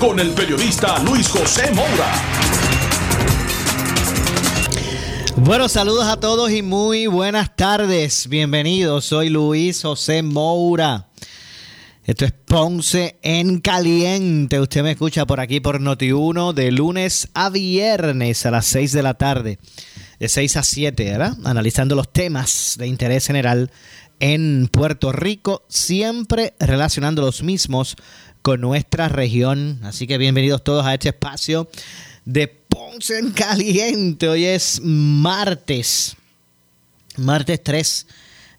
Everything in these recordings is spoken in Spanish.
Con el periodista Luis José Moura. Bueno, saludos a todos y muy buenas tardes. Bienvenidos, soy Luis José Moura. Esto es Ponce en Caliente. Usted me escucha por aquí por Noti1 de lunes a viernes a las 6 de la tarde. De 6 a 7, ¿verdad? Analizando los temas de interés general en Puerto Rico, siempre relacionando los mismos con nuestra región. Así que bienvenidos todos a este espacio de Ponce en Caliente. Hoy es martes, martes 3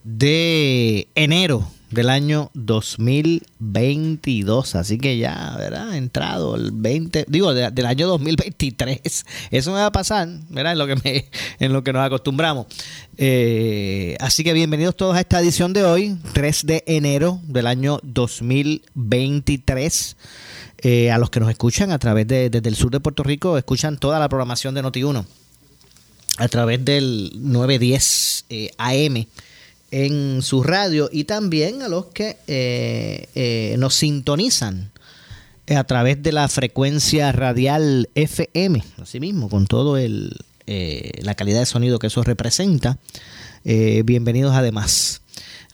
de enero del año 2022. Así que ya, ¿verdad? Entrado el 20, digo, del año 2023. Eso me va a pasar, ¿verdad? En lo que, me, en lo que nos acostumbramos. Eh, así que bienvenidos todos a esta edición de hoy, 3 de enero del año 2023. Eh, a los que nos escuchan a través de, desde el sur de Puerto Rico, escuchan toda la programación de Noti1 a través del 910 eh, AM en su radio y también a los que eh, eh, nos sintonizan a través de la frecuencia radial FM, así mismo, con todo el la calidad de sonido que eso representa. bienvenidos además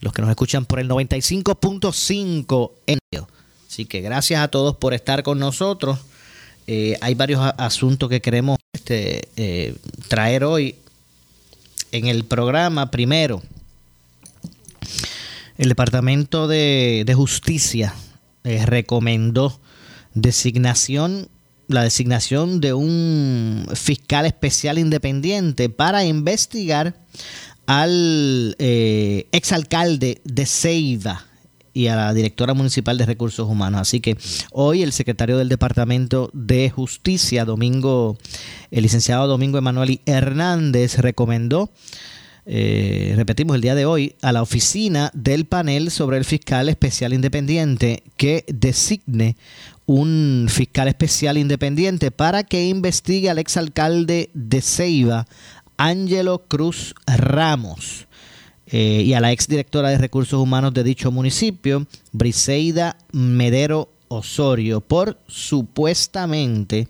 los que nos escuchan por el 95.5 en Así que gracias a todos por estar con nosotros. hay varios asuntos que queremos este, traer hoy en el programa. Primero, el Departamento de, Justicia eh, recomendó designación la designación de un fiscal especial independiente para investigar al eh, exalcalde de Ceiba y a la directora municipal de recursos humanos. Así que hoy el secretario del Departamento de Justicia, Domingo, el licenciado Domingo Emanuel Hernández, recomendó eh, repetimos el día de hoy, a la oficina del panel sobre el fiscal especial independiente que designe un fiscal especial independiente para que investigue al exalcalde de Ceiba, Ángelo Cruz Ramos, eh, y a la exdirectora de recursos humanos de dicho municipio, Briseida Medero Osorio, por supuestamente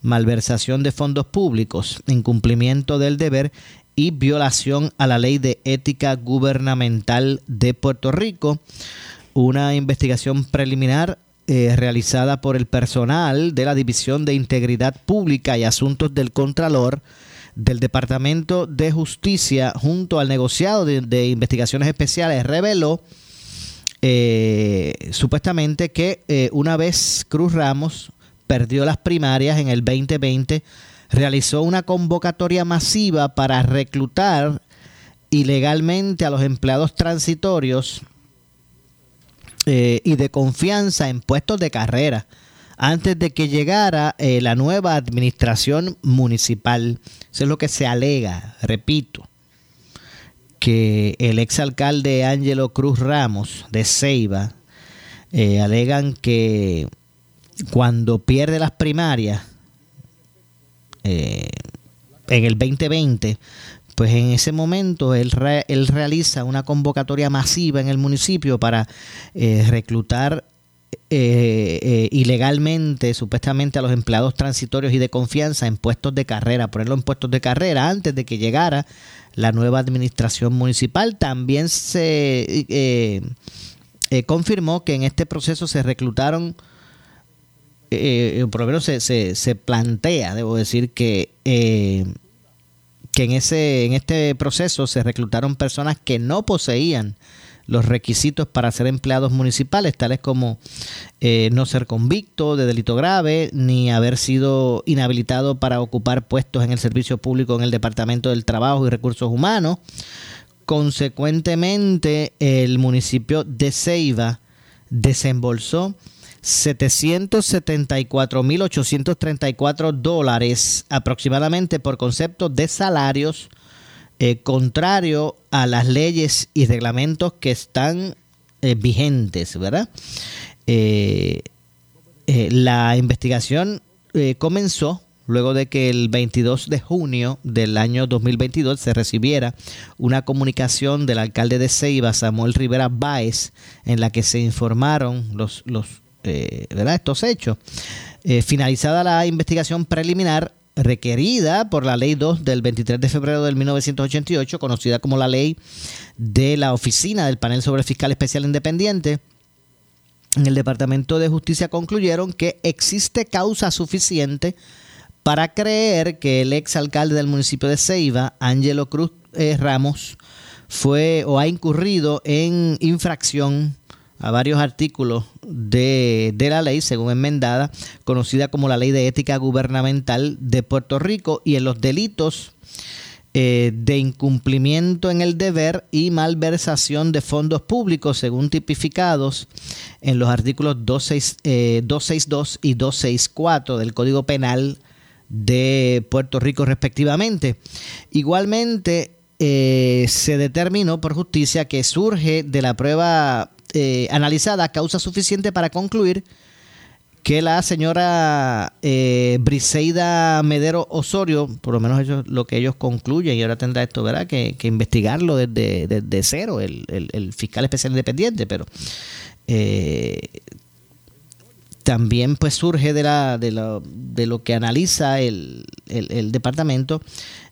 malversación de fondos públicos, incumplimiento del deber y violación a la ley de ética gubernamental de Puerto Rico. Una investigación preliminar eh, realizada por el personal de la División de Integridad Pública y Asuntos del Contralor del Departamento de Justicia junto al negociado de, investigaciones especiales reveló eh, supuestamente que eh, una vez Cruz Ramos perdió las primarias en el 2020 realizó una convocatoria masiva para reclutar ilegalmente a los empleados transitorios eh, y de confianza en puestos de carrera antes de que llegara eh, la nueva administración municipal. Eso es lo que se alega, repito, que el exalcalde Ángelo Cruz Ramos de Ceiba eh, alegan que cuando pierde las primarias, eh, en el 2020, pues en ese momento él, él realiza una convocatoria masiva en el municipio para eh, reclutar eh, ilegalmente, supuestamente, a los empleados transitorios y de confianza en puestos de carrera, ponerlo en puestos de carrera antes de que llegara la nueva administración municipal. También se confirmó que en este proceso se reclutaron eh, eh, por lo menos se, se, plantea, debo decir, que, eh, que en, ese, en este proceso se reclutaron personas que no poseían los requisitos para ser empleados municipales, tales como no ser convicto de delito grave, ni haber sido inhabilitado para ocupar puestos en el servicio público en el Departamento del Trabajo y Recursos Humanos. Consecuentemente, el municipio de Ceiba desembolsó 774.834 dólares aproximadamente por concepto de salarios eh, contrario a las leyes y reglamentos que están eh, vigentes, ¿verdad? Eh, la investigación comenzó luego de que el 22 de junio del año 2022 se recibiera una comunicación del alcalde de Ceiba, Samuel Rivera Báez, en la que se informaron los, los ¿verdad? estos hechos. finalizada la investigación preliminar, requerida por la Ley 2 del 23 de febrero del 1988, conocida como la Ley de la Oficina del Panel sobre Fiscal Especial Independiente, en el Departamento de Justicia concluyeron que existe causa suficiente para creer que el ex alcalde del municipio de Ceiba, Ángelo Cruz eh, Ramos, fue o ha incurrido en infracción a varios artículos de, la ley, según enmendada, conocida como la Ley de Ética Gubernamental de Puerto Rico, y en los delitos eh, de incumplimiento en el deber y malversación de fondos públicos, según tipificados en los artículos 262 eh, y 264 del Código Penal de Puerto Rico, respectivamente. Igualmente, eh, se determinó por justicia que surge de la prueba eh, analizada causa suficiente para concluir que la señora eh, Briseida Medero Osorio, por lo menos eso es lo que ellos concluyen, y ahora tendrá esto, ¿verdad?, que, investigarlo desde, cero, el, fiscal especial independiente, pero eh, también pues surge de, la, de, lo que analiza el, departamento.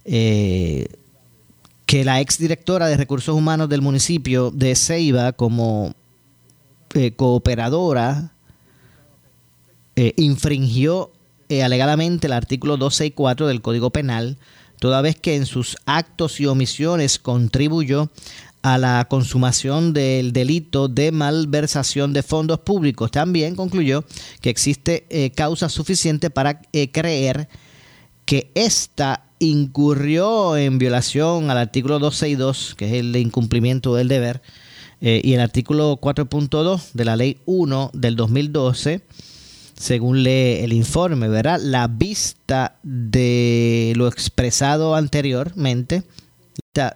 Eh, que la exdirectora de recursos humanos del municipio de Ceiba, como eh, cooperadora eh, infringió eh, alegadamente el artículo 264 del Código Penal, toda vez que en sus actos y omisiones contribuyó a la consumación del delito de malversación de fondos públicos. También concluyó que existe causa suficiente para creer que ésta incurrió en violación al artículo 262, que es el de incumplimiento del deber, eh, y el artículo 4.2 de la ley 1 del 2012, según lee el informe, ¿verdad? La vista de lo expresado anteriormente,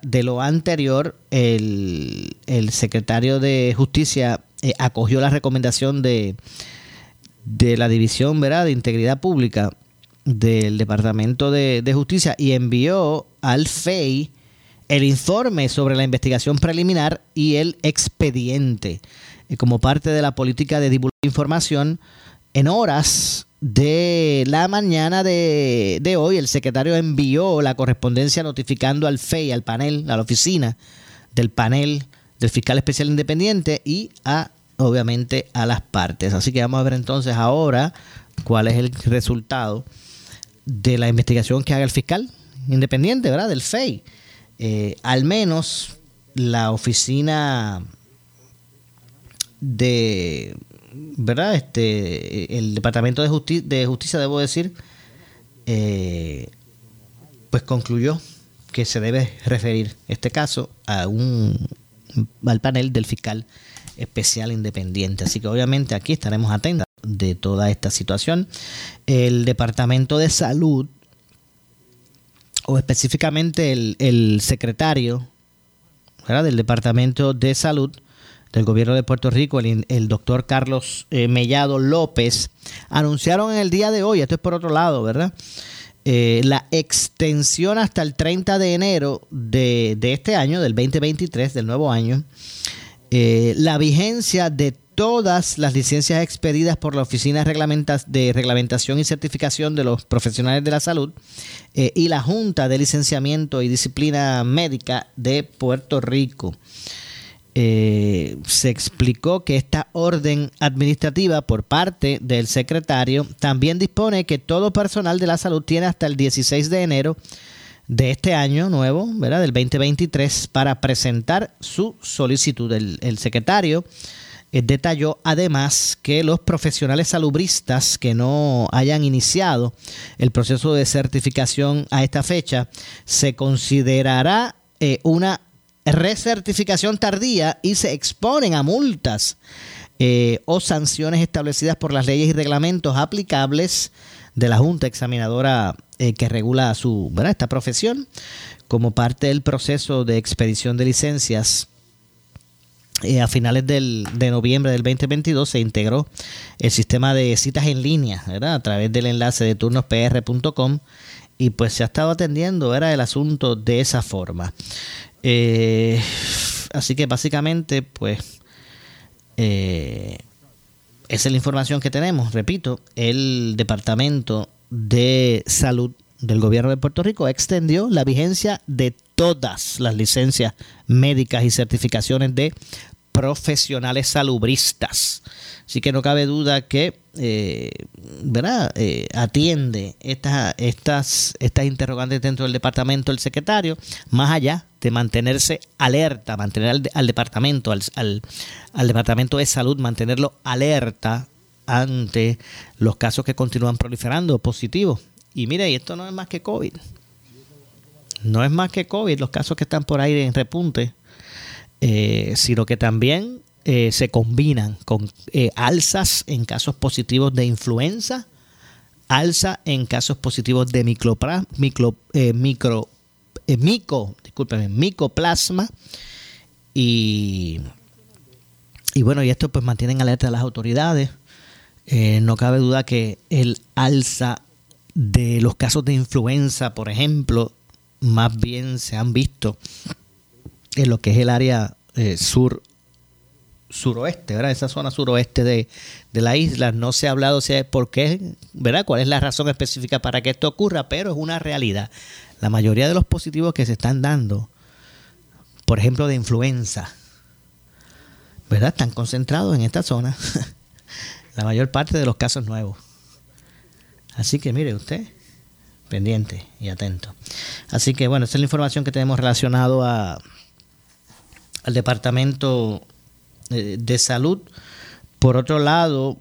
de lo anterior, el, secretario de Justicia eh, acogió la recomendación de, de la División ¿verdad? de Integridad Pública del Departamento de, de Justicia y envió al FEI el informe sobre la investigación preliminar y el expediente eh, como parte de la política de divulgación de información en horas de la mañana de, hoy el secretario envió la correspondencia notificando al FEI, al panel, a la oficina del panel del fiscal especial independiente y a obviamente a las partes. Así que vamos a ver entonces ahora cuál es el resultado de la investigación que haga el fiscal independiente, ¿verdad? Del FEI. Eh, al menos la oficina de, ¿verdad? Este, el Departamento de, de Justicia, debo decir, eh, pues concluyó que se debe referir este caso a un, al panel del fiscal especial independiente. Así que obviamente aquí estaremos atentos de toda esta situación. El Departamento de Salud o específicamente el, secretario del Departamento de Salud del Gobierno de Puerto Rico, el, doctor Carlos eh, Mellado López, anunciaron en el día de hoy, esto es por otro lado, ¿verdad? Eh, la extensión hasta el 30 de enero de, este año, del 2023, del nuevo año, eh, la vigencia de todas las licencias expedidas por la Oficina de Reglamentación y Certificación de los Profesionales de la Salud eh, y la Junta de Licenciamiento y Disciplina Médica de Puerto Rico. Eh, se explicó que esta orden administrativa por parte del secretario también dispone que todo personal de la salud tiene hasta el 16 de enero de este año nuevo, ¿verdad? del 2023, para presentar su solicitud. el secretario eh, detalló además que los profesionales salubristas que no hayan iniciado el proceso de certificación a esta fecha se considerará eh, una recertificación tardía y se exponen a multas eh, o sanciones establecidas por las leyes y reglamentos aplicables de la Junta Examinadora eh, que regula su, esta profesión como parte del proceso de expedición de licencias. Eh, a finales del, de noviembre del 2022 se integró el sistema de citas en línea a través del enlace de turnospr.com y pues se ha estado atendiendo era el asunto de esa forma. así que básicamente pues eh, esa es la información que tenemos. Repito, el Departamento de Salud del Gobierno de Puerto Rico extendió la vigencia de todas las licencias médicas y certificaciones de profesionales salubristas. Así que no cabe duda que eh, ¿verdad? Eh, atiende estas, estas, estas interrogantes dentro del departamento del secretario, más allá de mantenerse alerta, mantener al, departamento, al, al, departamento de salud, mantenerlo alerta ante los casos que continúan proliferando positivos. Y mire, esto no es más que COVID. No es más que COVID, los casos que están por ahí en repunte, eh, sino que también eh, se combinan con eh, alzas en casos positivos de influenza, alza en casos positivos de micro, eh, mico, micoplasma y, y bueno, y esto pues mantienen alerta a las autoridades. no cabe duda que el alza de los casos de influenza, por ejemplo, más bien se han visto en lo que es el área sur suroeste, ¿verdad? Esa zona suroeste de, la isla. No se ha hablado si por qué, ¿verdad? ¿Cuál es la razón específica para que esto ocurra? Pero es una realidad. La mayoría de los positivos que se están dando, por ejemplo, de influenza, ¿verdad? Están concentrados en esta zona. la mayor parte de los casos nuevos. Así que mire usted, pendiente y atento. Así que bueno, esa es la información que tenemos relacionado a, al departamento eh, de salud. Por otro lado,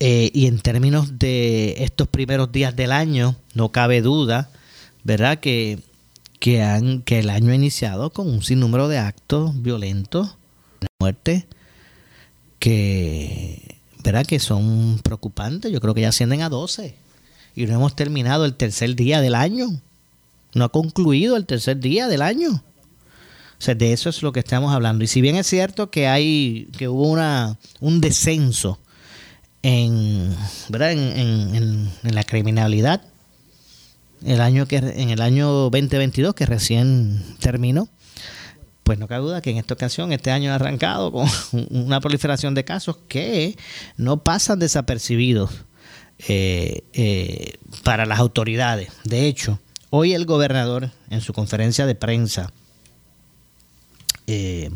eh, y en términos de estos primeros días del año, no cabe duda, ¿verdad? Que, que, han, que el año ha iniciado con un sinnúmero de actos violentos, de muerte, que, ¿verdad? que son preocupantes. Yo creo que ya ascienden a 12. Y no hemos terminado el tercer día del año. No ha concluido el tercer día del año de eso es lo que estamos hablando. Y si bien es cierto que hay, que hubo una, un descenso en, ¿verdad? En, la criminalidad el año que, en el año 2022 que recién terminó, pues no cabe duda que en esta ocasión, este año ha arrancado con una proliferación de casos que no pasan desapercibidos eh, eh, para las autoridades. De hecho, hoy el gobernador en su conferencia de prensa eh,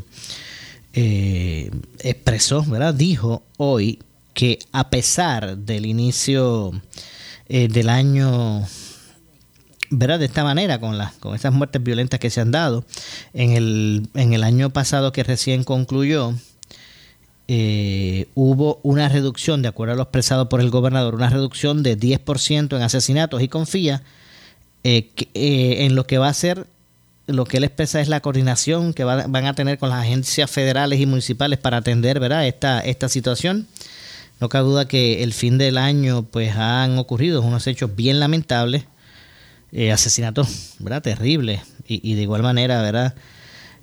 eh, expresó, ¿verdad? Dijo hoy que a pesar del inicio eh, del año, ¿verdad? De esta manera, con, las con esas muertes violentas que se han dado, en el, en el año pasado que recién concluyó, hubo una reducción, de acuerdo a lo expresado por el gobernador, una reducción de 10% en asesinatos y confía en lo que va a ser lo que él expresa es la coordinación que van a tener con las agencias federales y municipales para atender. Esta, situación. No cabe duda que el fin del año pues han ocurrido unos hechos bien lamentables, eh, asesinatos ¿verdad? terribles y, de igual manera ¿verdad?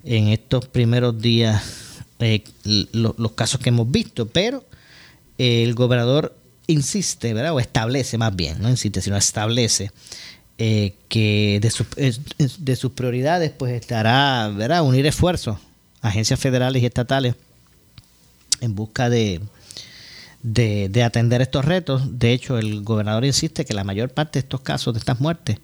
en estos primeros días eh, los casos que hemos visto, pero el gobernador insiste, ¿verdad? o establece más bien, no insiste, sino establece eh, que de, de, sus prioridades pues estará ¿verdad? unir esfuerzos, agencias federales y estatales, en busca de, de, atender estos retos. De hecho, el gobernador insiste que la mayor parte de estos casos, de estas muertes,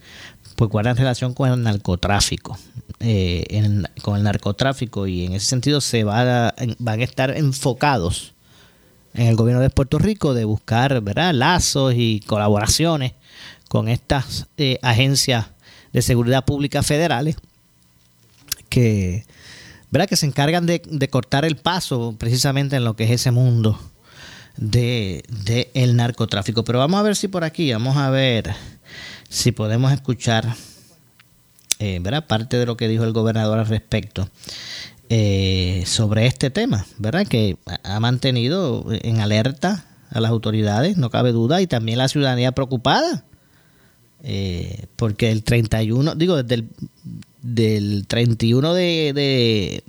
pues guardan relación con el narcotráfico. Eh, con el narcotráfico y en ese sentido se va van a estar enfocados en el gobierno de Puerto Rico de buscar ¿verdad? lazos y colaboraciones con estas eh, agencias de seguridad pública federales que, ¿verdad? que se encargan de, cortar el paso precisamente en lo que es ese mundo de, el narcotráfico. Pero vamos a ver si por aquí, vamos a ver si podemos escuchar eh, ¿verdad? parte de lo que dijo el gobernador al respecto. eh, sobre este tema, ¿verdad? Que ha mantenido en alerta a las autoridades, no cabe duda, y también la ciudadanía preocupada. Eh, porque el 31, digo, desde el del 31 de, de,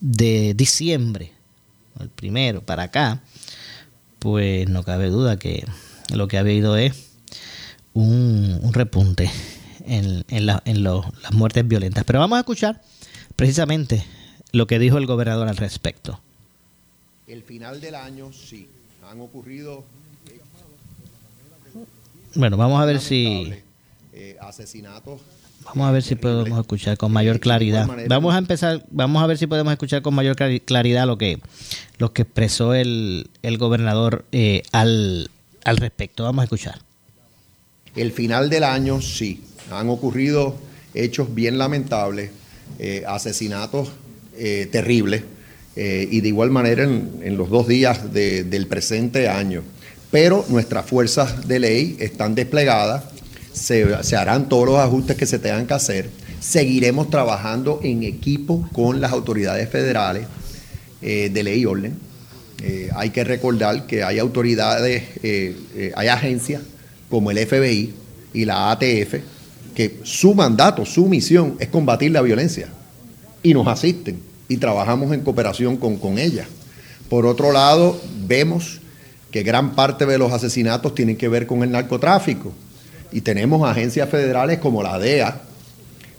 de diciembre, el primero para acá, pues no cabe duda que lo que ha habido es un, repunte en, en, en las muertes violentas. Pero vamos a escuchar precisamente lo que dijo el gobernador al respecto. El final del año, sí, han ocurrido... Bueno, vamos a ver si... Eh, asesinatos Vamos a ver si podemos escuchar con mayor claridad. Vamos a empezar, vamos a ver si podemos escuchar con mayor claridad lo que, lo que expresó el, el gobernador eh, al, al respecto. Vamos a escuchar. El final del año, sí, han ocurrido hechos bien lamentables, eh, asesinatos eh, terribles, y de igual manera en, los dos días del presente año. Pero nuestras fuerzas de ley están desplegadas se, harán todos los ajustes que se tengan que hacer. Seguiremos trabajando en equipo con las autoridades federales eh, de ley y orden. Eh, hay que recordar que hay autoridades, eh, hay agencias como el FBI y la ATF que su mandato, su misión es combatir la violencia y nos asisten y trabajamos en cooperación con, con ellas. Por otro lado, vemos que gran parte de los asesinatos tienen que ver con el narcotráfico y tenemos agencias federales como la DEA,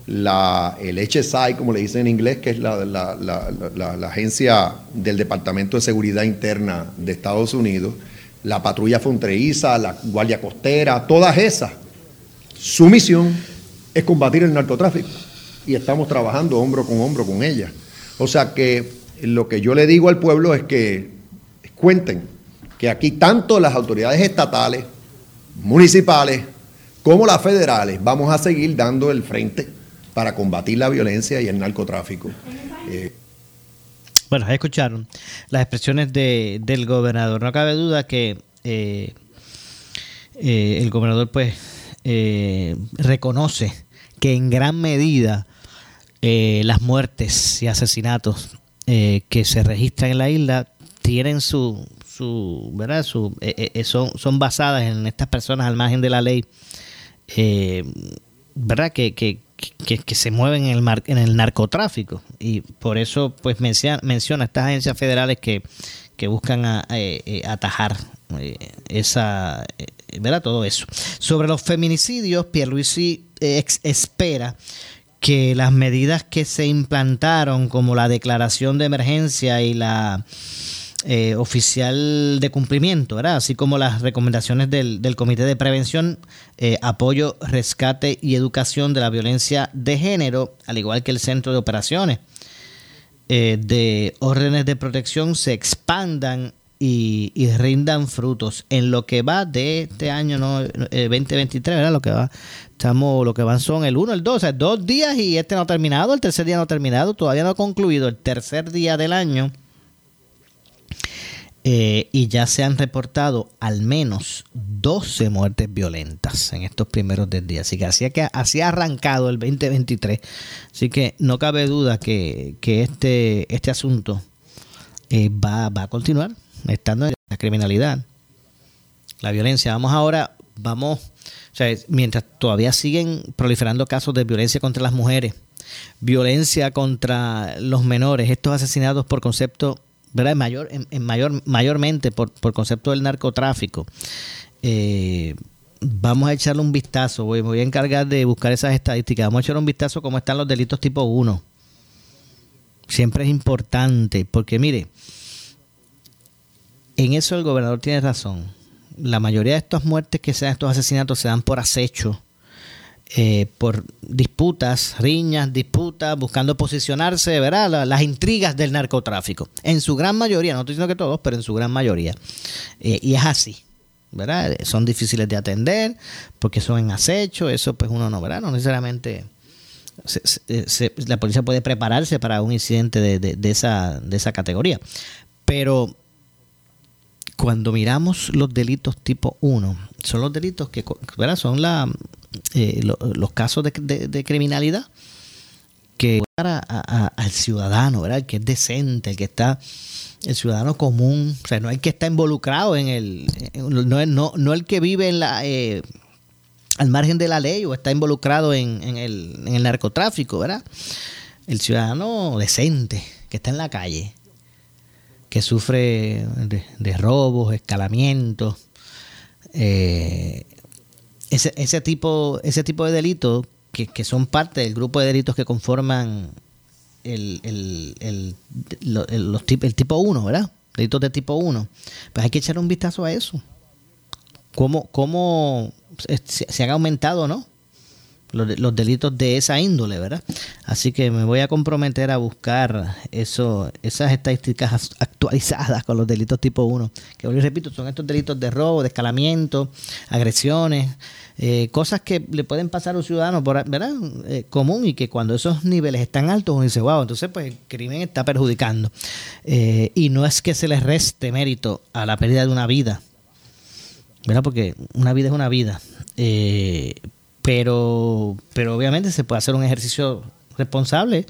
la, el HSI, como le dicen en inglés, que es la, la, agencia del Departamento de Seguridad Interna de Estados Unidos, la patrulla fronteriza, la guardia costera, todas esas. Su misión es combatir el narcotráfico y estamos trabajando hombro con hombro con ellas. O sea que lo que yo le digo al pueblo es que cuenten que aquí tanto las autoridades estatales, municipales, como las federales, vamos a seguir dando el frente para combatir la violencia y el narcotráfico. Eh, bueno, escucharon las expresiones de, del gobernador. No cabe duda que eh, eh, el gobernador pues reconoce que en gran medida las muertes y asesinatos que se registran en la isla tienen su, su ¿verdad? Son, son basadas en estas personas al margen de la ley eh, ¿verdad? Que, que, se mueven en el, mar, en el narcotráfico. Y por eso pues menciona, menciona estas agencias federales que, que buscan eh, eh, atajar eh, esa, ¿verdad? todo eso. Sobre los feminicidios, Pierluisi espera que las medidas que se implantaron, como la declaración de emergencia y la eh, oficial de cumplimiento, ¿verdad? así como las recomendaciones del, Comité de Prevención, eh, Apoyo, Rescate y Educación de la Violencia de Género, al igual que el Centro de Operaciones eh, de Órdenes de Protección, se expandan y, rindan frutos en lo que va de este año no 2023 ¿verdad? lo que va estamos lo que van son el 1 el 2 o sea, dos días y este no ha terminado el tercer día no ha terminado todavía no ha concluido el tercer día del año eh, y ya se han reportado al menos 12 muertes violentas en estos primeros 10 días. Así que así, que ha arrancado el 2023. Así que no cabe duda que, este, este asunto eh, va, va a continuar estando en la criminalidad, la violencia. Vamos ahora, vamos, o sea, mientras todavía siguen proliferando casos de violencia contra las mujeres, violencia contra los menores, estos asesinados por concepto ¿verdad? Mayor, en, mayor, mayormente por, por, concepto del narcotráfico. Eh, vamos a echarle un vistazo, voy, voy a encargar de buscar esas estadísticas, vamos a echarle un vistazo cómo están los delitos tipo 1. Siempre es importante, porque mire, en eso el gobernador tiene razón. La mayoría de estas muertes que se dan, estos asesinatos, se dan por acecho eh, por disputas, riñas, disputas, buscando posicionarse, ¿verdad? Las, intrigas del narcotráfico. En su gran mayoría, no estoy diciendo que todos, pero en su gran mayoría. Eh, y es así, ¿verdad? Son difíciles de atender porque son en acecho, eso pues uno no, ¿verdad? No necesariamente... la policía puede prepararse para un incidente de, de, esa, de esa categoría. Pero cuando miramos los delitos tipo 1, son los delitos que ¿verdad? son la, eh, los casos de, criminalidad que al ciudadano, ¿verdad? El que es decente, el que está, el ciudadano común, o sea, no el que está involucrado en el, no, no, no el que vive en la, eh, al margen de la ley o está involucrado en, en, el, en el narcotráfico, ¿verdad? El ciudadano decente, que está en la calle, que sufre de, robos, escalamientos, eh, ese, ese, tipo, ese tipo de delitos que, son parte del grupo de delitos que conforman el, el, el, los el tipo 1, ¿verdad? Delitos de tipo 1. Pues hay que echar un vistazo a eso. ¿Cómo, cómo se, se han aumentado, no? Los, delitos de esa índole, ¿verdad? Así que me voy a comprometer a buscar eso, esas estadísticas actualizadas con los delitos tipo 1, que hoy repito, son estos delitos de robo, de escalamiento, agresiones, eh, cosas que le pueden pasar a un ciudadano, ¿verdad? Eh, común y que cuando esos niveles están altos uno dice, wow, entonces pues el crimen está perjudicando. Eh, y no es que se les reste mérito a la pérdida de una vida, ¿verdad? Porque una vida es una vida. Pero, pero obviamente se puede hacer un ejercicio responsable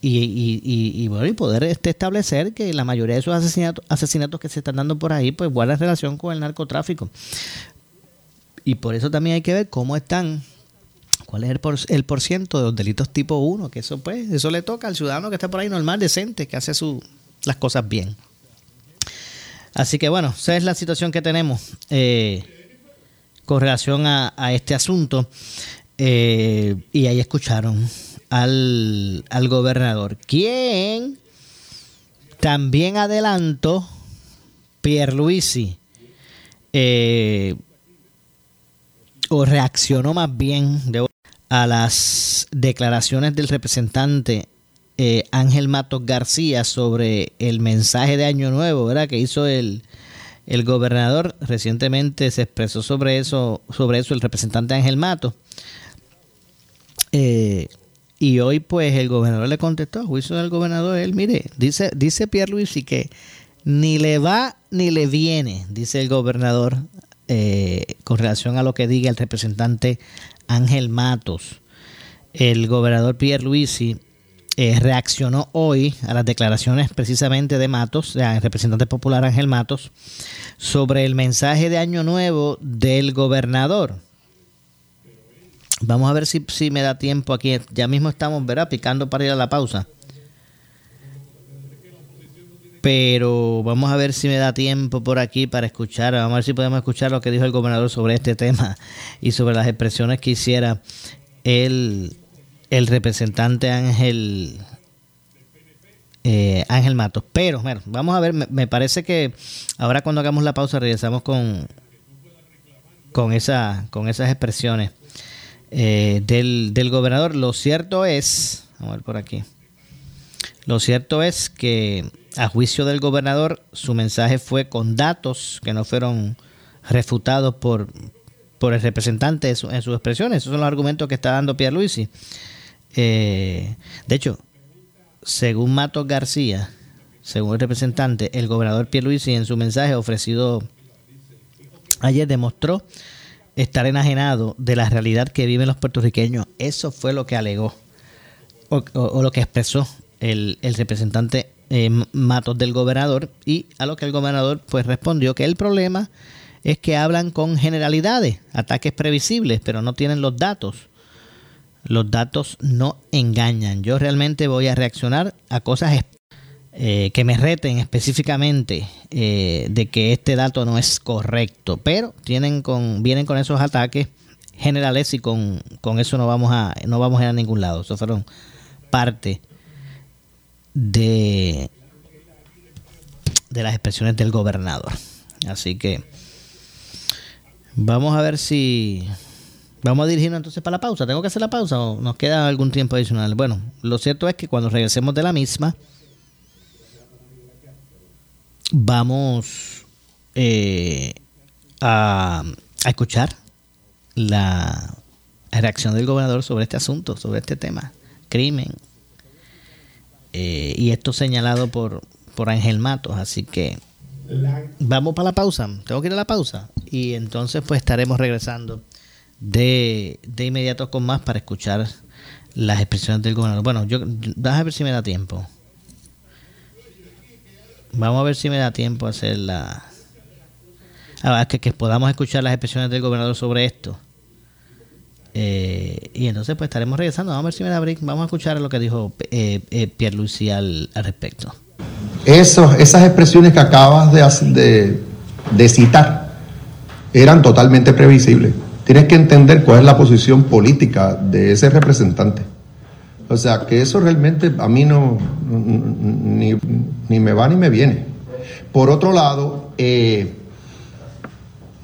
y, y, y, bueno, y poder este, establecer que la mayoría de esos asesinatos, asesinatos que se están dando por ahí, pues guardan relación con el narcotráfico. Y por eso también hay que ver cómo están, cuál es el por, el por ciento de los delitos tipo 1, que eso pues, eso le toca al ciudadano que está por ahí normal, decente, que hace su, las cosas bien. Así que bueno, esa es la situación que tenemos. Eh, con relación a, este asunto. Eh, y ahí escucharon al, gobernador, quien también adelantó Pierluisi, eh, o reaccionó más bien a las declaraciones del representante eh, Ángel Matos García sobre el mensaje de Año Nuevo, ¿verdad? Que hizo el, el gobernador recientemente se expresó sobre eso, sobre eso el representante Ángel Mato. Eh, y hoy pues el gobernador le contestó, a juicio del gobernador, él, mire, dice, dice Pierre Luis que ni le va ni le viene, dice el gobernador, eh, con relación a lo que diga el representante Ángel Matos. El gobernador Pierre Luisi eh, reaccionó hoy a las declaraciones precisamente de Matos, el representante popular Ángel Matos, sobre el mensaje de Año Nuevo del gobernador. Vamos a ver si, si me da tiempo aquí. Ya mismo estamos, ¿verdad? Picando para ir a la pausa. Pero vamos a ver si me da tiempo por aquí para escuchar. Vamos a ver si podemos escuchar lo que dijo el gobernador sobre este tema y sobre las expresiones que hiciera el, el representante Ángel eh, Ángel Matos. Pero, bueno, vamos a ver, me, parece que ahora cuando hagamos la pausa regresamos con, con, esa, con esas expresiones eh, del, del gobernador. Lo cierto es, vamos a ver por aquí, lo cierto es que a juicio del gobernador su mensaje fue con datos que no fueron refutados por, por el representante en, sus expresiones. Esos son los argumentos que está dando Pierre Luisi. Eh, de hecho, según Matos García, según el representante, el gobernador Pierluisi en su mensaje ofrecido ayer demostró estar enajenado de la realidad que viven los puertorriqueños. Eso fue lo que alegó o, lo que expresó el, representante eh, Matos del gobernador y a lo que el gobernador pues respondió que el problema es que hablan con generalidades, ataques previsibles, pero no tienen los datos los datos no engañan. Yo realmente voy a reaccionar a cosas eh, que me reten específicamente eh, de que este dato no es correcto, pero tienen con, vienen con esos ataques generales y con, eso no vamos a no vamos a ir a ningún lado. Eso fueron parte de de las expresiones del gobernador. Así que vamos a ver si Vamos a dirigirnos entonces para la pausa. ¿Tengo que hacer la pausa o nos queda algún tiempo adicional? Bueno, lo cierto es que cuando regresemos de la misma, vamos eh, a, escuchar la reacción del gobernador sobre este asunto, sobre este tema, crimen. Eh, y esto señalado por, por Ángel Matos. Así que vamos para la pausa. Tengo que ir a la pausa. Y entonces pues estaremos regresando de, de inmediato con más para escuchar las expresiones del gobernador. Bueno, yo, a ver si me da tiempo. Vamos a ver si me da tiempo a hacer la... A que, que podamos escuchar las expresiones del gobernador sobre esto. Eh, y entonces pues estaremos regresando. Vamos a ver si me da. Vamos a escuchar lo que dijo eh, eh al, al respecto. Eso, esas expresiones que acabas de, de citar eran totalmente previsibles. Tienes que entender cuál es la posición política de ese representante. O sea, que eso realmente a mí no, ni, me va ni me viene. Por otro lado, eh,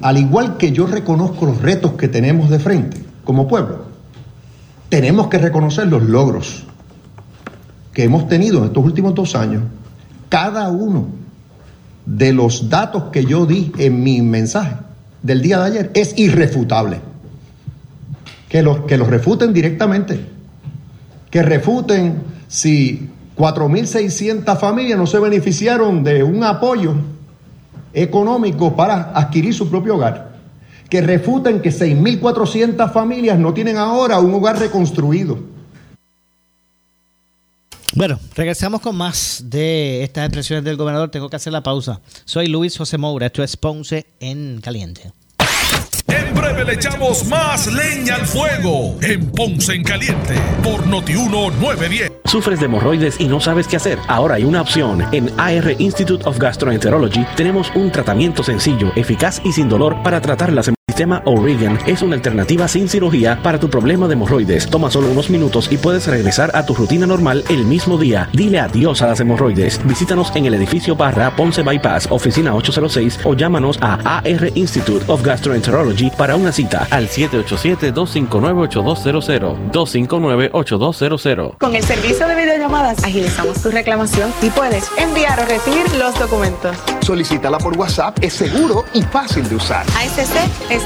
al igual que yo reconozco los retos que tenemos de frente como pueblo, tenemos que reconocer los logros que hemos tenido en estos últimos dos años. Cada uno de los datos que yo di en mi mensaje del día de ayer es irrefutable. Que los, que refuten directamente que refuten si 4.600 familias no se beneficiaron de un apoyo económico para adquirir su propio hogar. Que refuten que 6.400 familias no tienen ahora un hogar reconstruido. Bueno, regresamos con más de estas expresiones del gobernador. Tengo que hacer la pausa. Soy Luis José Moura. Esto es Ponce en Caliente. En breve le echamos más leña al fuego en Ponce en Caliente por Notiuno 910. ¿Sufres de hemorroides y no sabes qué hacer? Ahora hay una opción. En AR Institute of Gastroenterology tenemos un tratamiento sencillo, eficaz y sin dolor para tratar las sistema O'Regan es una alternativa sin cirugía para tu problema de hemorroides. Toma solo unos minutos y puedes regresar a tu rutina normal el mismo día. Dile adiós a las hemorroides. Visítanos en el edificio Barra Ponce Bypass, oficina 806 o llámanos a AR Institute of Gastroenterology para una cita al 787-259-8200. 259-8200. Con el servicio de videollamadas agilizamos tu reclamación y puedes enviar o recibir los documentos. Solicítala por WhatsApp, es seguro y fácil de usar. ASC es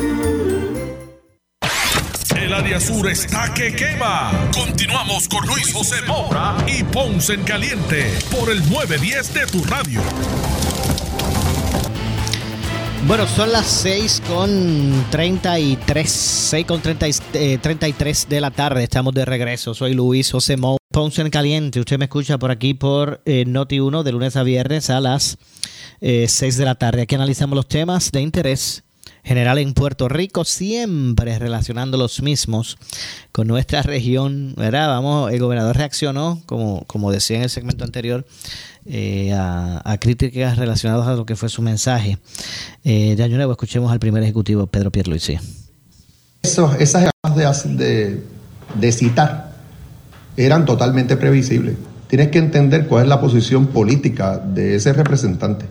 El área sur está que quema. Continuamos con Luis José Moura y Ponce en Caliente por el 910 de tu radio. Bueno, son las 6 con 33, 6 con 33 eh, de la tarde. Estamos de regreso. Soy Luis José Moura. Ponce en Caliente. Usted me escucha por aquí por eh, Noti 1 de lunes a viernes a las 6 eh, de la tarde. Aquí analizamos los temas de interés general en Puerto Rico, siempre relacionando los mismos con nuestra región, ¿verdad? Vamos, el gobernador reaccionó, como, como decía en el segmento anterior, eh, a, críticas relacionadas a lo que fue su mensaje. Eh, de año nuevo, escuchemos al primer ejecutivo, Pedro Pierluisi. Eso, esas de, de, de citar eran totalmente previsibles. Tienes que entender cuál es la posición política de ese representante.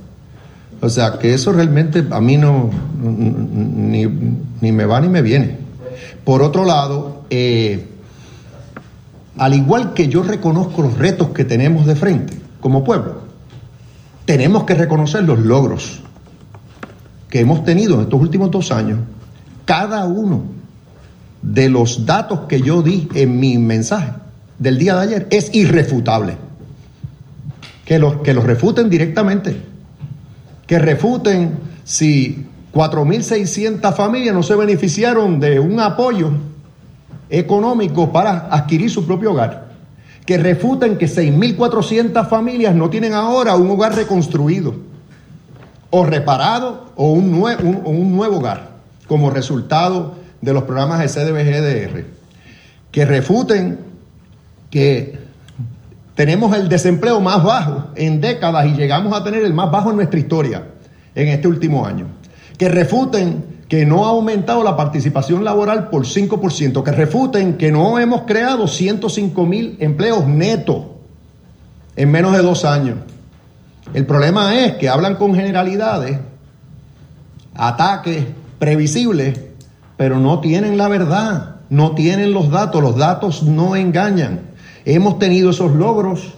O sea, que eso realmente a mí no, ni, me va ni me viene. Por otro lado, eh, al igual que yo reconozco los retos que tenemos de frente como pueblo, tenemos que reconocer los logros que hemos tenido en estos últimos dos años. Cada uno de los datos que yo di en mi mensaje del día de ayer es irrefutable. Que los, que los refuten directamente que refuten si 4.600 familias no se beneficiaron de un apoyo económico para adquirir su propio hogar. Que refuten que 6.400 familias no tienen ahora un hogar reconstruido o reparado o un, un nuevo hogar como resultado de los programas de CDBGDR. Que refuten que tenemos el desempleo más bajo en décadas y llegamos a tener el más bajo en nuestra historia en este último año. Que refuten que no ha aumentado la participación laboral por 5%, que refuten que no hemos creado 105 mil empleos netos en menos de dos años. El problema es que hablan con generalidades, ataques previsibles, pero no tienen la verdad, no tienen los datos, los datos no engañan. Hemos tenido esos logros,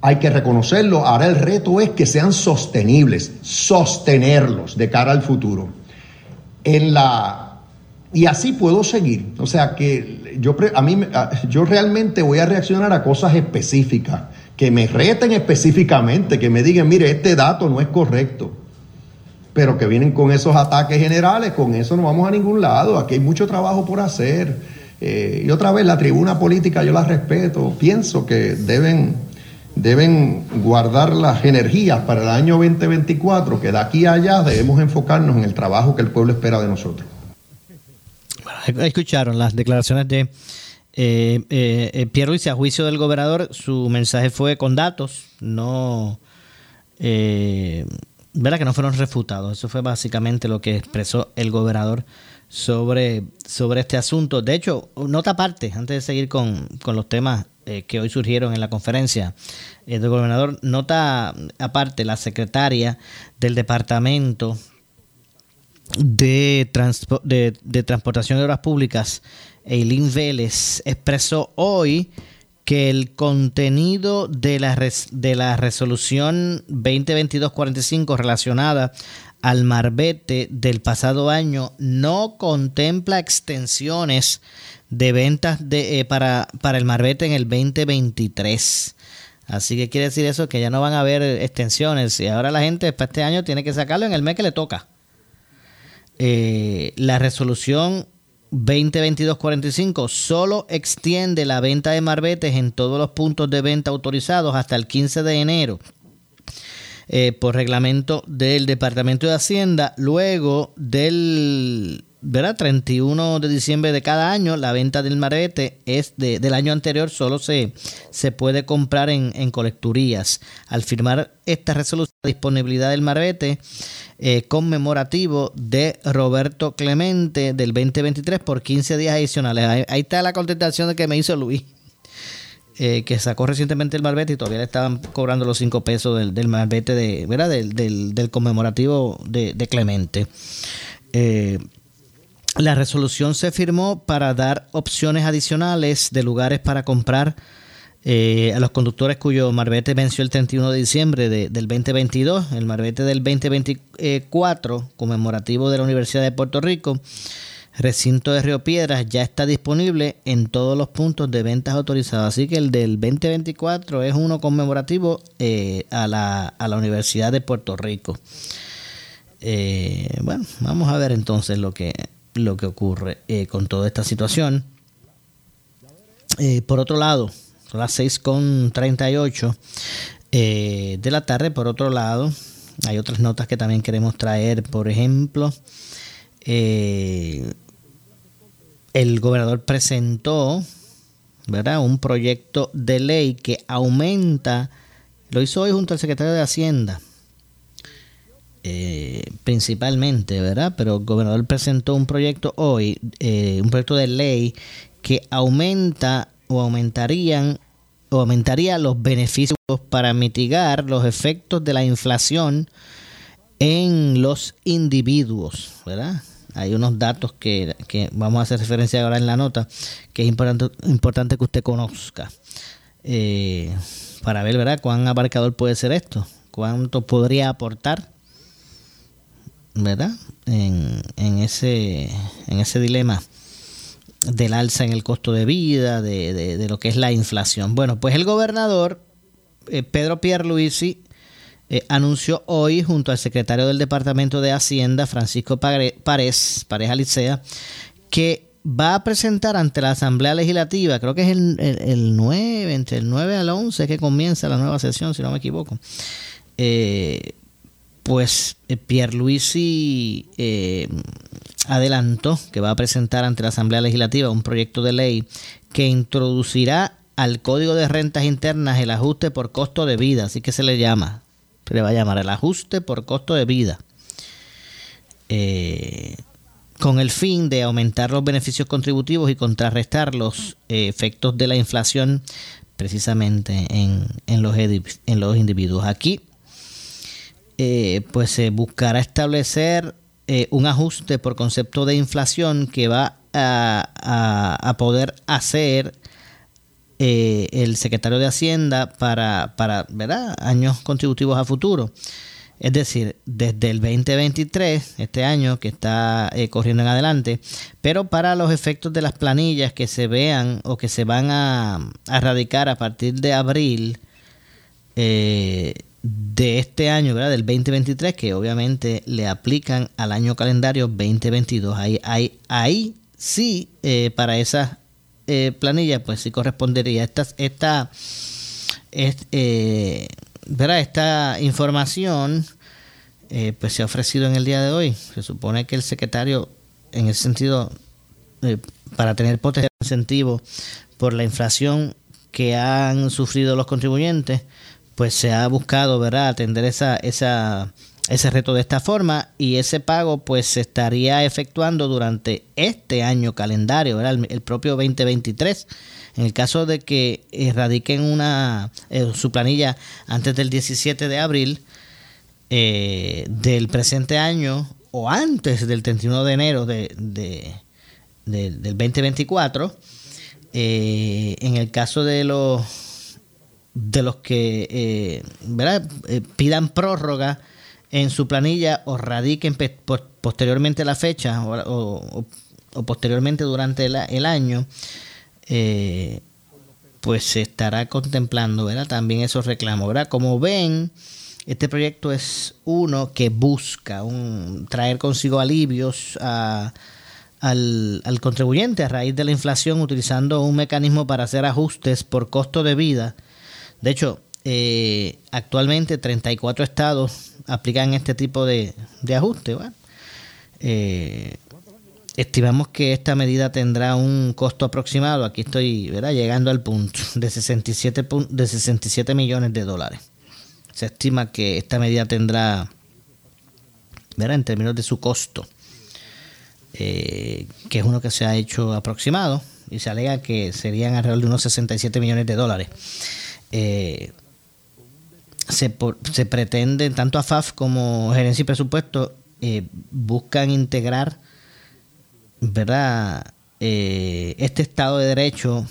hay que reconocerlo, ahora el reto es que sean sostenibles, sostenerlos de cara al futuro. En la y así puedo seguir, o sea que yo a mí yo realmente voy a reaccionar a cosas específicas que me reten específicamente, que me digan, mire, este dato no es correcto, pero que vienen con esos ataques generales, con eso no vamos a ningún lado, aquí hay mucho trabajo por hacer. Eh, y otra vez, la tribuna política yo la respeto, pienso que deben, deben guardar las energías para el año 2024, que de aquí a allá debemos enfocarnos en el trabajo que el pueblo espera de nosotros. Escucharon las declaraciones de eh, eh, eh, Pierre Luis, a juicio del gobernador, su mensaje fue con datos, no, eh, ¿verdad? Que no fueron refutados. Eso fue básicamente lo que expresó el gobernador sobre, sobre este asunto. De hecho, nota aparte, antes de seguir con, los temas que hoy surgieron en la conferencia del gobernador, nota aparte, la secretaria del departamento de, de, de Transportación de Obras Públicas, Eileen Vélez, expresó hoy que el contenido de la, de la resolución 2022-45 relacionada al marbete del pasado año no contempla extensiones de ventas de, eh, para, para el marbete en el 2023. Así que quiere decir eso que ya no van a haber extensiones y ahora la gente para este año tiene que sacarlo en el mes que le toca. Eh, la resolución 2022-45 solo extiende la venta de marbetes en todos los puntos de venta autorizados hasta el 15 de enero eh, por reglamento del Departamento de Hacienda. Luego del ¿verdad? 31 de diciembre de cada año, la venta del marbete es de, del año anterior, solo se, se puede comprar en, en colecturías. Al firmar esta resolución, la disponibilidad del marbete eh, conmemorativo de Roberto Clemente del 2023 por 15 días adicionales. Ahí, está la contestación que me hizo Luis. Eh, que sacó recientemente el marbete y todavía le estaban cobrando los 5 pesos del, del de, ¿verdad? Del, del, conmemorativo de, Clemente. Eh, la resolución se firmó para dar opciones adicionales de lugares para comprar eh, a los conductores cuyo marbete venció el 31 de diciembre del 2022, el marbete del 2024, conmemorativo de la Universidad de Puerto Rico, recinto de Río Piedras, ya está disponible en todos los puntos de ventas autorizados. Así que el del 2024 es uno conmemorativo eh, a, la, a, la, Universidad de Puerto Rico. Eh, bueno, vamos a ver entonces lo que, lo que ocurre con toda esta situación. por otro lado, son las 6.38 eh, de la tarde. Por otro lado, hay otras notas que también queremos traer. Por ejemplo, eh, el gobernador presentó ¿verdad? un proyecto de ley que aumenta, lo hizo hoy junto al secretario de Hacienda, eh, principalmente, ¿verdad? Pero el gobernador presentó un proyecto hoy, un proyecto de ley que aumenta o aumentarían o aumentaría los beneficios para mitigar los efectos de la inflación en los individuos, ¿verdad? Hay unos datos que, vamos a hacer referencia ahora en la nota que es importante, importante que usted conozca eh, para ver, ¿verdad? Cuán abarcador puede ser esto, cuánto podría aportar, ¿verdad? En, en, ese, en ese dilema del alza en el costo de vida, de, lo que es la inflación. Bueno, pues el gobernador eh, Pedro Pierluisi eh, anunció hoy junto al secretario del Departamento de Hacienda, Francisco Párez, Pareja Licea, que va a presentar ante la Asamblea Legislativa, creo que es el, el, 9, entre el 9 al 11 que comienza la nueva sesión, si no me equivoco, eh, pues Pierluisi eh, adelantó que va a presentar ante la Asamblea Legislativa un proyecto de ley que introducirá al Código de Rentas Internas el ajuste por costo de vida, así que se le llama, se le va a llamar el ajuste por costo de vida. Eh, con el fin de aumentar los beneficios contributivos y contrarrestar los eh, efectos de la inflación precisamente en, en, los, en los individuos. Aquí eh, pues se buscará establecer un ajuste por concepto de inflación que va a, a, poder hacer eh, el secretario de Hacienda para, para ¿verdad? años contributivos a futuro. Es decir, desde el 2023, este año que está corriendo en adelante, pero para los efectos de las planillas que se vean o que se van a, a radicar a partir de abril, eh, de este año, ¿verdad? del 2023, que obviamente le aplican al año calendario 2022. Ahí, ahí, ahí sí, eh, para esas eh, planillas, pues sí correspondería. Esta, esta, eh, esta información eh, pues se ha ofrecido en el día de hoy. Se supone que el secretario, en ese sentido, para tener potencial incentivo por la inflación que han sufrido los contribuyentes, pues se ha buscado, ¿verdad?, atender esa, esa, ese reto de esta forma y ese pago pues se estaría efectuando durante este año calendario, ¿verdad? El, propio 2023. En el caso de que erradiquen una, eh, su planilla antes del 17 de abril eh, del presente año o antes del 31 de enero de, del 2024, eh, en el caso de los de los que eh, eh, pidan prórroga en su planilla o radiquen posteriormente la fecha o, posteriormente durante el año, eh, pues se estará contemplando ¿verdad? también esos reclamos. ¿verdad? Como ven, este proyecto es uno que busca un, traer consigo alivios al, al contribuyente a raíz de la inflación utilizando un mecanismo para hacer ajustes por costo de vida de hecho, eh, actualmente 34 estados aplican este tipo de, ajuste. Eh, estimamos que esta medida tendrá un costo aproximado, aquí estoy llegando al punto, de 67, de 67 millones de dólares. Se estima que esta medida tendrá, ¿verdad? en términos de su costo, eh, que es uno que se ha hecho aproximado, y se alega que serían alrededor de unos 67 millones de dólares eh, se, se, pretende, tanto AFAF como Gerencia y Presupuesto, eh, buscan integrar ¿verdad? Eh, este Estado de Derecho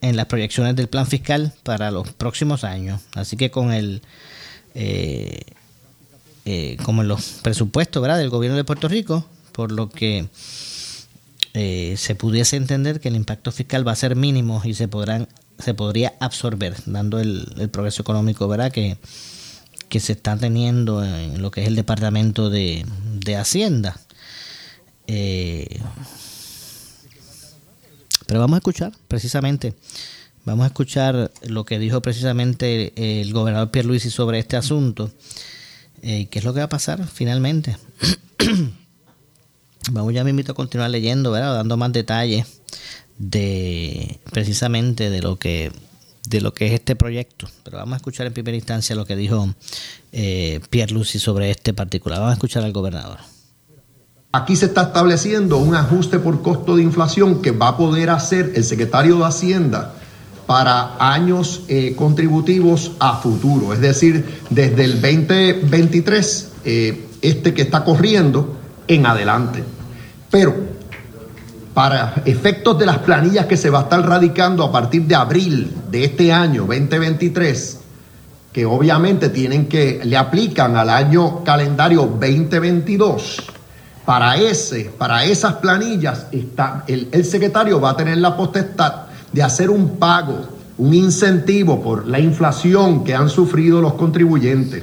en las proyecciones del plan fiscal para los próximos años. Así que con el... Eh, como en los presupuestos ¿verdad? del gobierno de Puerto Rico, por lo que se pudiese entender que el impacto fiscal va a ser mínimo y se podrán se podría absorber, dando el, progreso económico ¿verdad? Que, que se está teniendo en lo que es el Departamento de, Hacienda. Eh, pero vamos a escuchar precisamente, vamos a escuchar lo que dijo precisamente el gobernador Pierluisi sobre este asunto. Eh, ¿Qué es lo que va a pasar finalmente? vamos ya me invito a continuar leyendo, ¿verdad? dando más detalles de precisamente de lo que de lo que es este proyecto. Pero vamos a escuchar en primera instancia lo que dijo eh, Pierre Lucy sobre este particular. Vamos a escuchar al gobernador. Aquí se está estableciendo un ajuste por costo de inflación que va a poder hacer el secretario de Hacienda para años eh, contributivos a futuro, es decir, desde el 2023, eh, este que está corriendo en adelante. Pero para efectos de las planillas que se va a estar radicando a partir de abril de este año 2023, que obviamente tienen que le aplican al año calendario 2022. Para ese, para esas planillas está el, secretario va a tener la potestad de hacer un pago, un incentivo por la inflación que han sufrido los contribuyentes.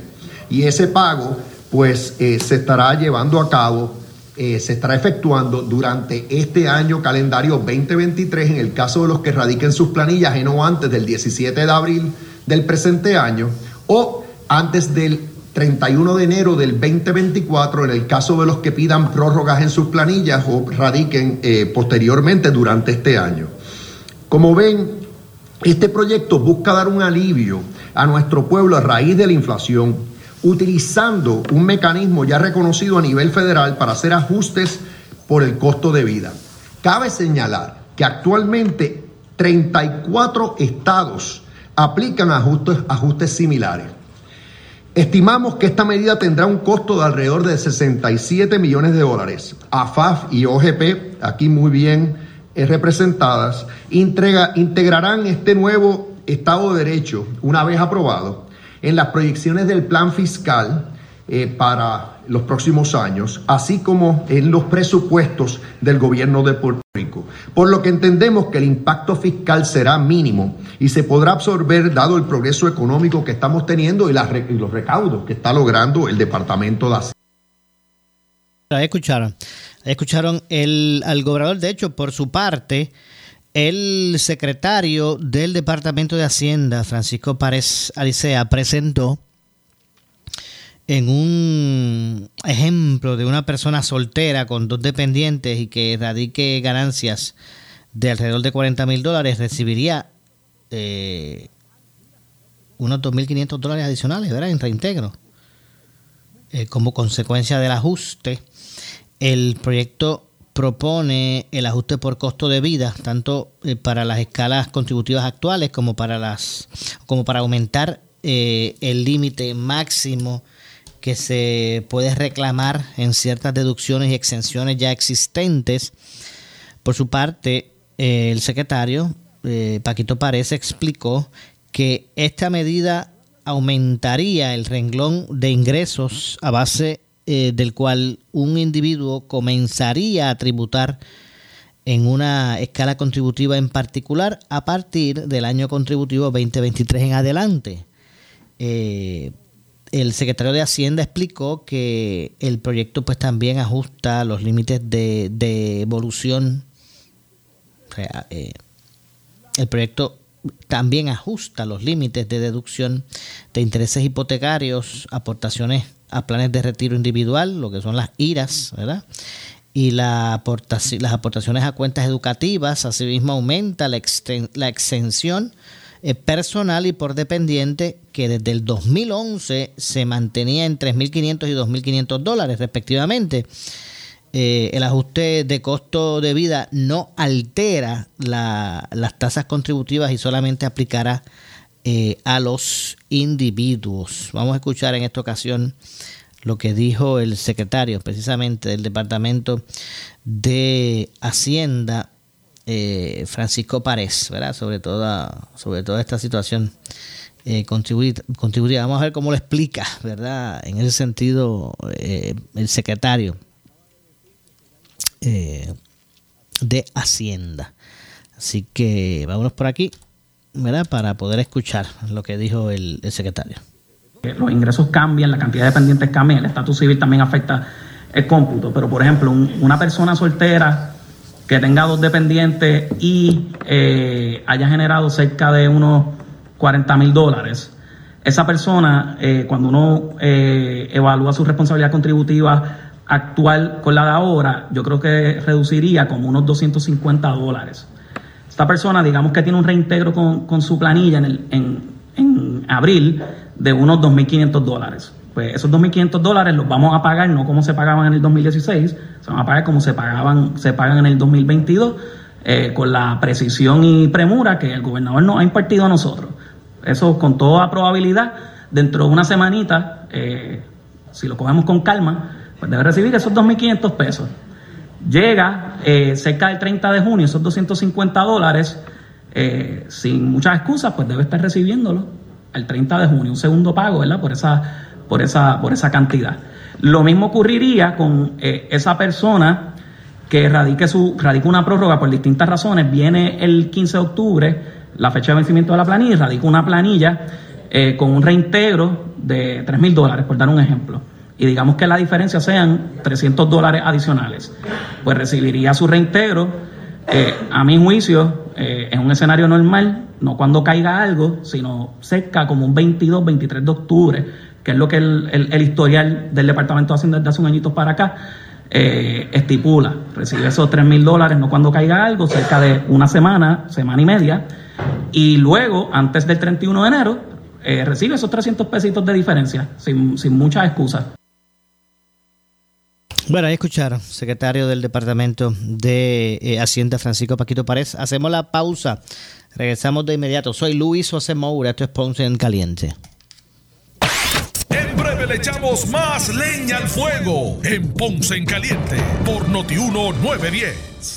Y ese pago, pues, eh, se estará llevando a cabo eh, se estará efectuando durante este año calendario 2023 en el caso de los que radiquen sus planillas en o antes del 17 de abril del presente año o antes del 31 de enero del 2024 en el caso de los que pidan prórrogas en sus planillas o radiquen eh, posteriormente durante este año. Como ven, este proyecto busca dar un alivio a nuestro pueblo a raíz de la inflación utilizando un mecanismo ya reconocido a nivel federal para hacer ajustes por el costo de vida. Cabe señalar que actualmente 34 estados aplican ajustes, ajustes similares. Estimamos que esta medida tendrá un costo de alrededor de 67 millones de dólares. AFAF y OGP, aquí muy bien eh, representadas, integrarán este nuevo Estado de Derecho, una vez aprobado, en las proyecciones del plan fiscal eh, para los próximos años, así como en los presupuestos del gobierno de Puerto Rico. Por lo que entendemos que el impacto fiscal será mínimo y se podrá absorber dado el progreso económico que estamos teniendo y, los recaudos que está logrando el Departamento de Hacienda. Escucharon, escucharon el, al gobernador, de hecho, por su parte, el secretario del Departamento de Hacienda, Francisco Párez Alicea, presentó en un ejemplo de una persona soltera con dos dependientes y que radique ganancias de alrededor de 40 mil dólares, recibiría eh, unos 2.500 dólares adicionales, ¿verdad? En reintegro. Eh, como consecuencia del ajuste, el proyecto propone el ajuste por costo de vida, tanto eh, para las escalas contributivas actuales como para las como para aumentar el límite máximo que se puede reclamar en ciertas deducciones y exenciones ya existentes. Por su parte, eh, el secretario eh, Paquito Párez explicó que esta medida aumentaría el renglón de ingresos a base eh, del cual un individuo comenzaría a tributar en una escala contributiva en particular a partir del año contributivo 2023 en adelante el secretario de Hacienda explicó que el proyecto pues también ajusta los límites de, evolución. Eh, el proyecto también ajusta los límites de deducción de intereses hipotecarios, aportaciones a planes de retiro individual, lo que son las IRAs, ¿verdad? Y la las aportaciones a cuentas educativas, asimismo aumenta la, la exención eh, personal y por dependiente que desde el 2011 se mantenía en 3.500 y 2.500 dólares respectivamente. Eh, el ajuste de costo de vida no altera las tasas contributivas y solamente aplicará eh, a los individuos. Vamos a escuchar en esta ocasión lo que dijo el secretario precisamente del Departamento de Hacienda, eh, Francisco Párez, ¿verdad? Sobre toda, sobre toda esta situación eh, contributiva. Vamos a ver cómo lo explica, ¿verdad? En ese sentido, eh, el secretario de Hacienda. Así que vámonos por aquí, Para poder escuchar lo que dijo el, secretario. Los ingresos cambian, la cantidad de dependientes cambia, el estatus civil también afecta el cómputo. Pero, por ejemplo, una persona soltera que tenga dos dependientes y eh, haya generado cerca de unos 40 mil dólares, esa persona, eh, cuando uno eh, evalúa su responsabilidad contributiva actual con la de ahora, yo creo que reduciría como unos 250 dólares. Esta persona, digamos que tiene un reintegro con, su planilla en, en, en abril de unos 2.500 dólares pues esos 2.500 dólares los vamos a pagar no como se pagaban en el 2016, se van a pagar como se pagaban, se pagan en el 2022, eh, con la precisión y premura que el gobernador nos ha impartido a nosotros. Eso con toda probabilidad, dentro de una semanita, eh, si lo cogemos con calma, pues debe recibir esos 2.500 pesos. Llega eh, cerca del 30 de junio, esos 250 dólares, sin muchas excusas, pues debe estar recibiéndolo el 30 de junio, un segundo pago, ¿verdad? Por esa por esa, por esa cantidad. Lo mismo ocurriría con eh, esa persona que radique, su, radica una prórroga por distintas razones, viene el 15 de octubre, la fecha de vencimiento de la planilla, y radica una planilla eh, con un reintegro de 3 mil dólares, por dar un ejemplo. Y digamos que la diferencia sean 300 dólares adicionales. Pues recibiría su reintegro, eh, a mi juicio, en un escenario normal, no cuando caiga algo, sino cerca como un 22, 23 de octubre que es lo que el, historial del Departamento de Hacienda desde hace un añito para acá eh, estipula. Recibe esos 3 mil dólares, no cuando caiga algo, cerca de una semana, semana y media, y luego, antes del 31 de enero, eh, recibe esos 300 pesitos de diferencia, sin, sin muchas excusas. Bueno, ahí escucharon, secretario del Departamento de eh, Hacienda, Francisco Paquito Párez. Hacemos la pausa. Regresamos de inmediato. Soy Luis José Moura, esto es Ponce en Caliente. En breve le echamos más leña al fuego en Ponce en Caliente por Notiuno 910.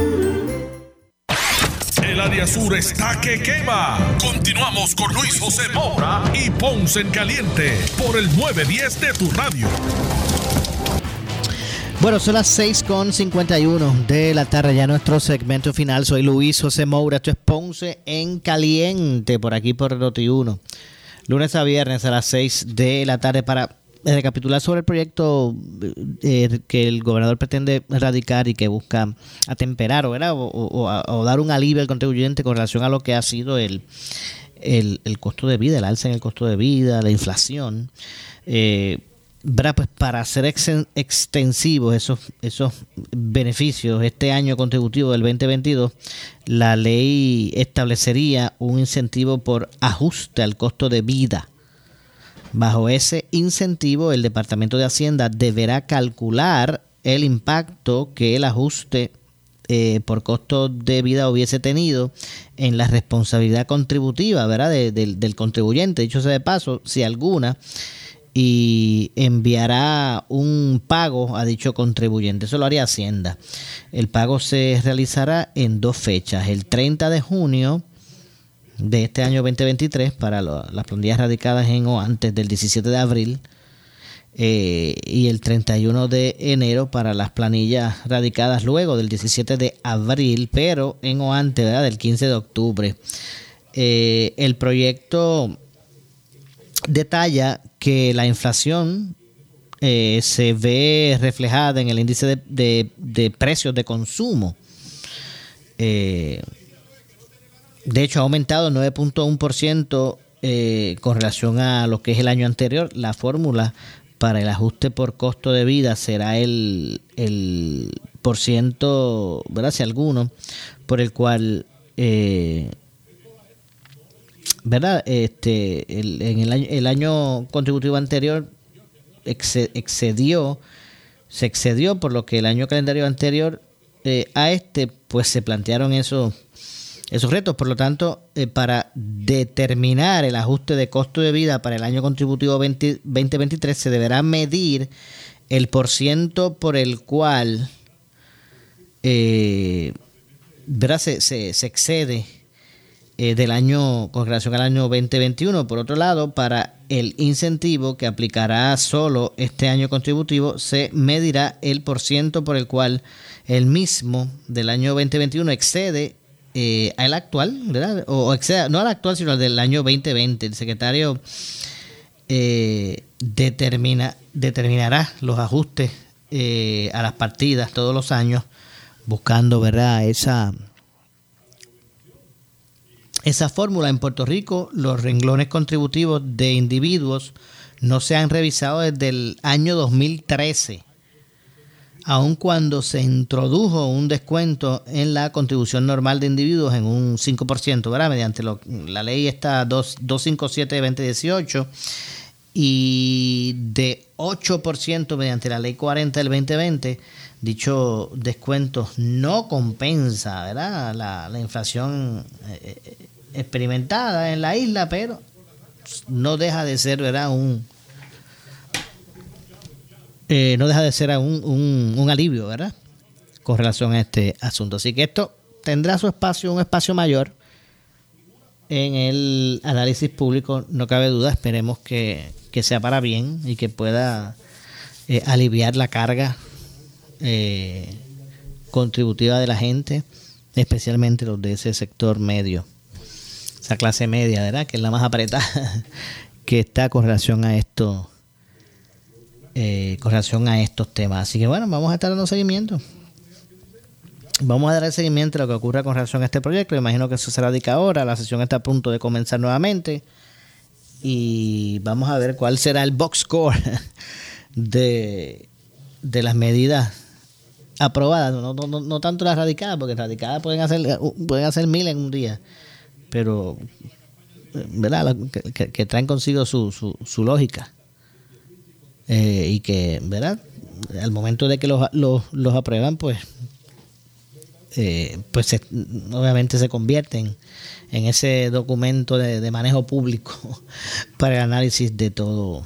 Área sur está que quema. Continuamos con Luis José Moura y Ponce en Caliente por el 910 de tu radio. Bueno, son las 6.51 de la tarde, ya nuestro segmento final. Soy Luis José Moura, esto es Ponce en Caliente, por aquí por Noti1. Lunes a viernes a las 6 de la tarde para recapitular sobre el proyecto eh, que el gobernador pretende erradicar y que busca atemperar o, o, o, dar un alivio al contribuyente con relación a lo que ha sido el, el, el costo de vida, el alza en el costo de vida, la inflación. Eh, pues para hacer extensivos esos, esos beneficios este año contributivo del 2022, la ley establecería un incentivo por ajuste al costo de vida Bajo ese incentivo, el Departamento de Hacienda deberá calcular el impacto que el ajuste eh, por costo de vida hubiese tenido en la responsabilidad contributiva ¿verdad? del contribuyente, dicho sea de paso, si alguna, y enviará un pago a dicho contribuyente. Eso lo haría Hacienda. El pago se realizará en dos fechas, el 30 de junio de este año 2023 para las planillas radicadas en o antes del 17 de abril eh, y el 31 de enero para las planillas radicadas luego del 17 de abril, pero en o antes del 15 de octubre. Eh, el proyecto detalla que la inflación eh, se ve reflejada en el índice de, de precios de consumo. De hecho, ha aumentado 9.1% eh, con relación a lo que es el año anterior. La fórmula para el ajuste por costo de vida será el, el por ciento, ¿verdad? Si alguno, por el cual, eh, ¿verdad? Este, el, en el año, el año contributivo anterior excedió, se excedió por lo que el año calendario anterior eh, a este, pues se plantearon esos esos retos. Por lo tanto, eh, para determinar el ajuste de costo de vida para el año contributivo 2023 se deberá medir el porciento por el cual eh, Se, excede eh, del año con relación al año 2021. Por otro lado, para el incentivo que aplicará solo este año contributivo, se medirá el porciento por el cual el mismo del año 2021 excede eh, al actual, ¿verdad? O, no al actual, sino al del año 2020. El secretario eh, determina, determinará los ajustes eh, a las partidas todos los años, buscando, ¿verdad? Esa, esa fórmula en Puerto Rico, los renglones contributivos de individuos no se han revisado desde el año 2013 aun cuando se introdujo un descuento en la contribución normal de individuos en un 5%, ¿verdad? Mediante la ley está 257-2018 y de 8% mediante la ley 40 del 2020, dicho descuento no compensa, ¿verdad? La, la inflación eh, experimentada en la isla, pero no deja de ser, ¿verdad? Un, eh, no deja de ser un, un, alivio, ¿verdad? Con relación a este asunto. Así que esto tendrá su espacio, un espacio mayor en el análisis público, no cabe duda. Esperemos que, sea para bien y que pueda eh, aliviar la carga eh, contributiva de la gente, especialmente los de ese sector medio, esa clase media, ¿verdad? Que es la más apretada que está con relación a esto eh, con relación a estos temas. Así que bueno, vamos a estar dando seguimiento. Vamos a dar el seguimiento a lo que ocurra con relación a este proyecto. Imagino que eso se radica ahora. La sesión está a punto de comenzar nuevamente. Y vamos a ver cuál será el box score de, de las medidas aprobadas. No, no, no, tanto las radicadas, porque radicadas pueden hacer, pueden hacer mil en un día. Pero, ¿verdad? Que, traen consigo su, su, su lógica. Eh, y que, ¿verdad? Al momento de que los, los, los aprueban, pues eh, pues obviamente se convierten en ese documento de, manejo público para el análisis de todo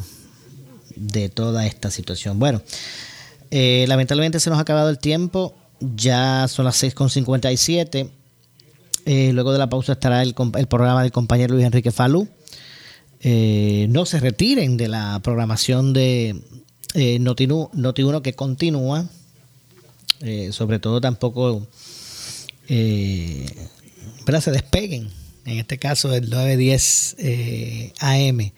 de toda esta situación. Bueno, eh, lamentablemente se nos ha acabado el tiempo, ya son las 6.57. Eh, luego de la pausa estará el, el, programa del compañero Luis Enrique Falú. Eh, no se retiren de la programación de Noti1 que continúa. sobre todo tampoco eh, se despeguen, en este caso el 910 eh, AM.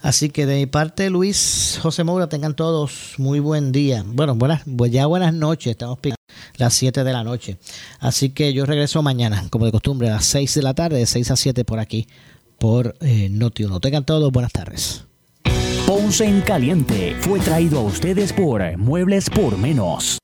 Así que de mi parte, Luis José Moura, tengan todos muy buen día. Bueno, buenas, ya buenas noches, estamos las 7 de la noche. Así que yo regreso mañana, como de costumbre, a las 6 de la tarde, de 6 a 7 por aquí, por eh, noti Tengan todos buenas tardes. Ponce en Caliente fue traído a ustedes por Muebles por Menos.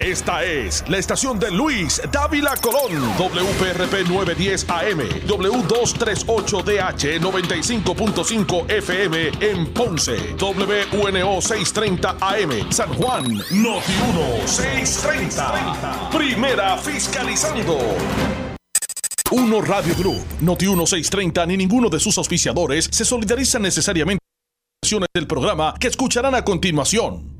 Esta es la estación de Luis Dávila Colón, WPRP 910 AM, W238DH 95.5 FM en Ponce, WNO 630 AM, San Juan, Noti 1 630. Primera fiscalizando. Uno Radio Group, Noti 1 630 ni ninguno de sus auspiciadores se solidarizan necesariamente con las del programa que escucharán a continuación.